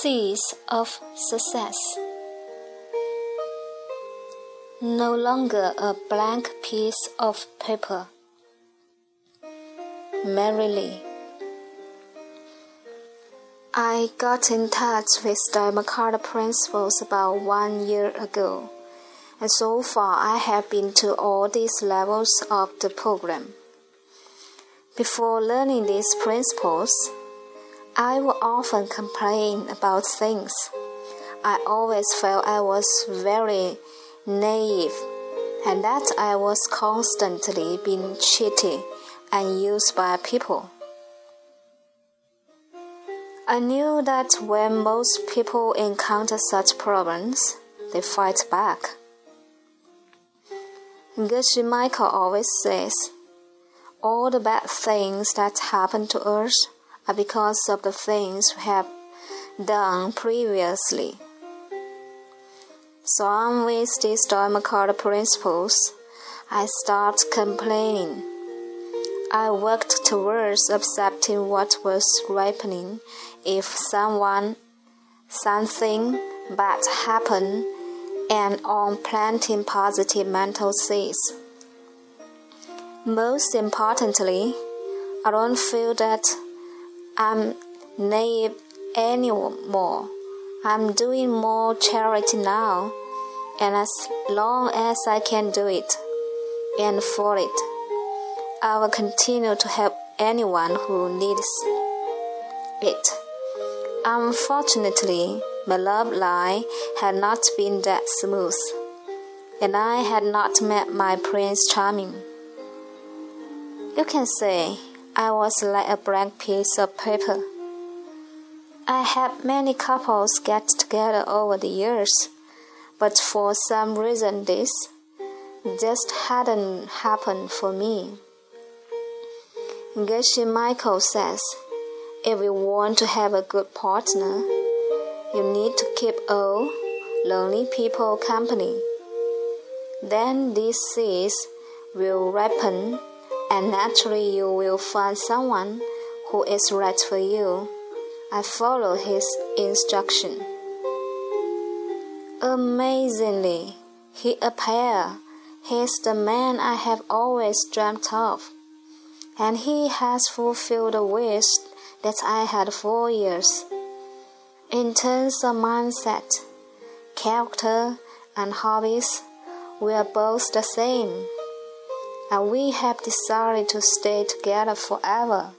Seeds of Success. No longer a blank piece of paper. Merrily. I got in touch with the Makata principles about one year ago, and so far I have been to all these levels of the program. Before learning these principles, I would often complain about things. I always felt I was very naive and that I was constantly being cheated and used by people. I knew that when most people encounter such problems, they fight back. Geshe Michael always says, all the bad things that happen to us are because of the things we have done previously. So on with these Dharmakaya principles, I start complaining. I worked towards accepting what was ripening if someone, something bad happened, and on planting positive mental seeds. Most importantly, I don't feel that I'm naive anymore. I'm doing more charity now, and as long as I can do it and for it, I will continue to help anyone who needs it. Unfortunately, my love life had not been that smooth, and I had not met my Prince Charming. You can say I was like a blank piece of paper. I had many couples get together over the years, but for some reason this just hadn't happened for me. Geshe Michael says, if you want to have a good partner, you need to keep old, lonely people company. Then these seeds will ripen and naturally you will find someone who is right for you. I follow his instruction. Amazingly, he appeared. He is the man I have always dreamt of, and he has fulfilled the wish that I had for years. In terms of mindset, character, and hobbies, we are both the same and we have decided to stay together forever.